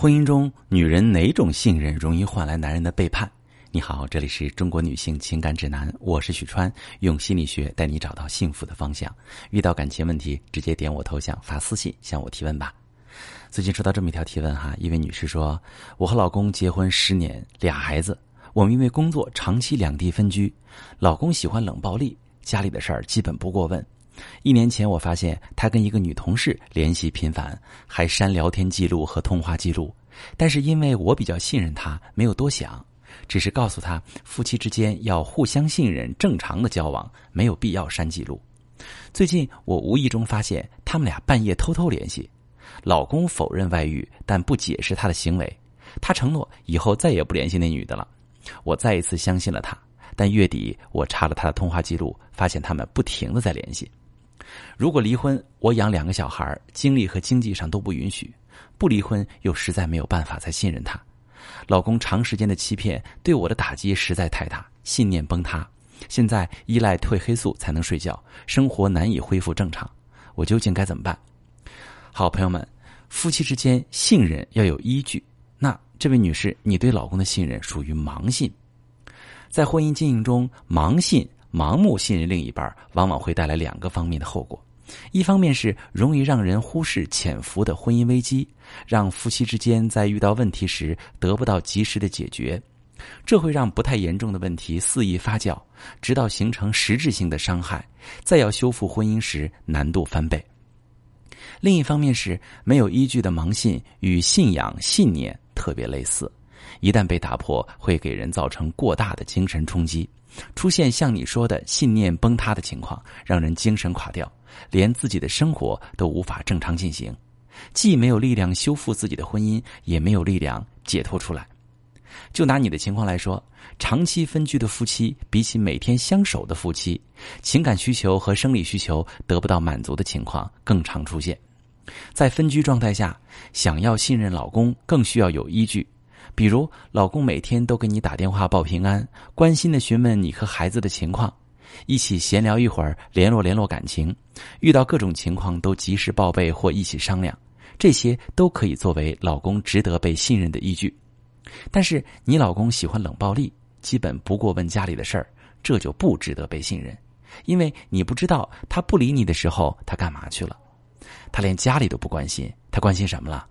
婚姻中，女人哪种信任容易换来男人的背叛？你好，这里是中国女性情感指南，我是许川，用心理学带你找到幸福的方向。遇到感情问题，直接点我头像发私信向我提问吧。最近收到这么一条提问哈，一位女士说：“我和老公结婚十年，俩孩子，我们因为工作长期两地分居，老公喜欢冷暴力，家里的事儿基本不过问。”一年前，我发现他跟一个女同事联系频繁，还删聊天记录和通话记录。但是因为我比较信任他，没有多想，只是告诉他夫妻之间要互相信任，正常的交往没有必要删记录。最近我无意中发现他们俩半夜偷偷联系，老公否认外遇，但不解释他的行为。他承诺以后再也不联系那女的了。我再一次相信了他，但月底我查了他的通话记录，发现他们不停的在联系。如果离婚，我养两个小孩，精力和经济上都不允许；不离婚，又实在没有办法再信任他。老公长时间的欺骗，对我的打击实在太大，信念崩塌。现在依赖褪黑素才能睡觉，生活难以恢复正常。我究竟该怎么办？好朋友们，夫妻之间信任要有依据。那这位女士，你对老公的信任属于盲信，在婚姻经营中，盲信。盲目信任另一半，往往会带来两个方面的后果：一方面是容易让人忽视潜伏的婚姻危机，让夫妻之间在遇到问题时得不到及时的解决，这会让不太严重的问题肆意发酵，直到形成实质性的伤害，再要修复婚姻时难度翻倍；另一方面是没有依据的盲信与信仰信念特别类似，一旦被打破，会给人造成过大的精神冲击。出现像你说的信念崩塌的情况，让人精神垮掉，连自己的生活都无法正常进行，既没有力量修复自己的婚姻，也没有力量解脱出来。就拿你的情况来说，长期分居的夫妻，比起每天相守的夫妻，情感需求和生理需求得不到满足的情况更常出现。在分居状态下，想要信任老公，更需要有依据。比如，老公每天都给你打电话报平安，关心的询问你和孩子的情况，一起闲聊一会儿，联络联络感情，遇到各种情况都及时报备或一起商量，这些都可以作为老公值得被信任的依据。但是，你老公喜欢冷暴力，基本不过问家里的事儿，这就不值得被信任，因为你不知道他不理你的时候他干嘛去了，他连家里都不关心，他关心什么了？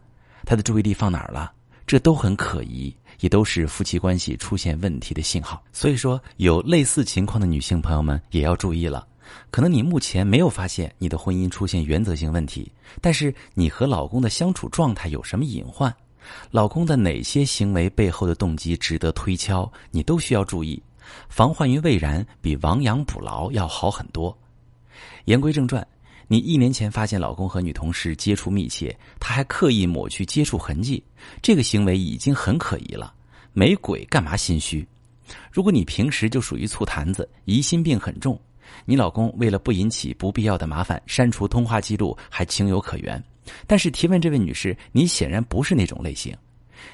他的注意力放哪儿了？这都很可疑，也都是夫妻关系出现问题的信号。所以说，有类似情况的女性朋友们也要注意了。可能你目前没有发现你的婚姻出现原则性问题，但是你和老公的相处状态有什么隐患？老公的哪些行为背后的动机值得推敲？你都需要注意。防患于未然，比亡羊补牢要好很多。言归正传。你一年前发现老公和女同事接触密切，他还刻意抹去接触痕迹，这个行为已经很可疑了。没鬼干嘛心虚？如果你平时就属于醋坛子，疑心病很重，你老公为了不引起不必要的麻烦，删除通话记录还情有可原。但是提问这位女士，你显然不是那种类型，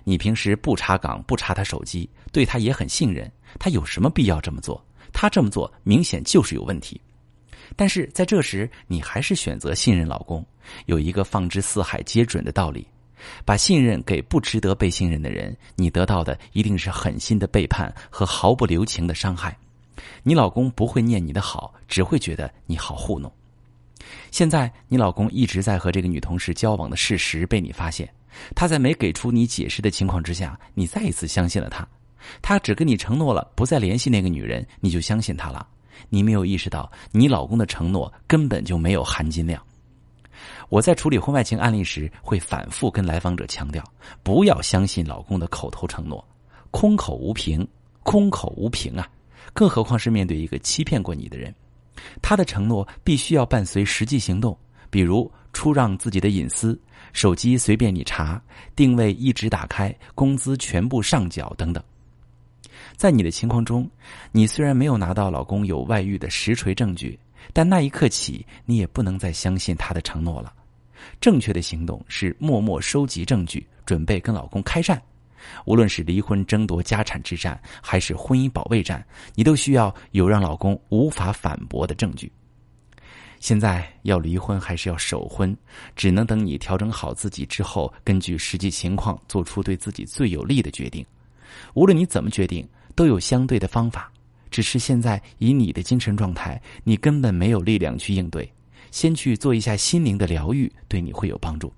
你平时不查岗不查他手机，对他也很信任，他有什么必要这么做？他这么做明显就是有问题。但是在这时，你还是选择信任老公，有一个放之四海皆准的道理：把信任给不值得被信任的人，你得到的一定是狠心的背叛和毫不留情的伤害。你老公不会念你的好，只会觉得你好糊弄。现在你老公一直在和这个女同事交往的事实被你发现，他在没给出你解释的情况之下，你再一次相信了他。他只跟你承诺了不再联系那个女人，你就相信他了。你没有意识到，你老公的承诺根本就没有含金量。我在处理婚外情案例时，会反复跟来访者强调，不要相信老公的口头承诺，空口无凭，空口无凭啊！更何况是面对一个欺骗过你的人，他的承诺必须要伴随实际行动，比如出让自己的隐私、手机随便你查、定位一直打开、工资全部上缴等等。在你的情况中，你虽然没有拿到老公有外遇的实锤证据，但那一刻起，你也不能再相信他的承诺了。正确的行动是默默收集证据，准备跟老公开战。无论是离婚争夺家产之战，还是婚姻保卫战，你都需要有让老公无法反驳的证据。现在要离婚还是要守婚，只能等你调整好自己之后，根据实际情况做出对自己最有利的决定。无论你怎么决定，都有相对的方法。只是现在以你的精神状态，你根本没有力量去应对。先去做一下心灵的疗愈，对你会有帮助。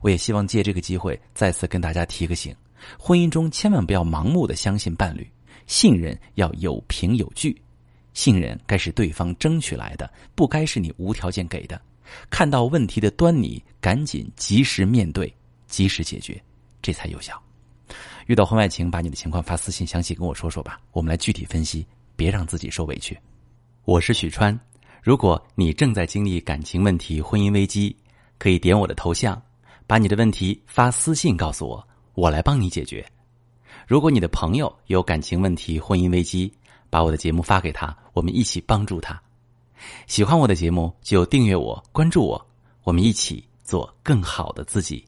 我也希望借这个机会再次跟大家提个醒：婚姻中千万不要盲目的相信伴侣，信任要有凭有据。信任该是对方争取来的，不该是你无条件给的。看到问题的端倪，赶紧及时面对，及时解决，这才有效。遇到婚外情，把你的情况发私信，详细跟我说说吧，我们来具体分析，别让自己受委屈。我是许川，如果你正在经历感情问题、婚姻危机，可以点我的头像，把你的问题发私信告诉我，我来帮你解决。如果你的朋友有感情问题、婚姻危机，把我的节目发给他，我们一起帮助他。喜欢我的节目就订阅我、关注我，我们一起做更好的自己。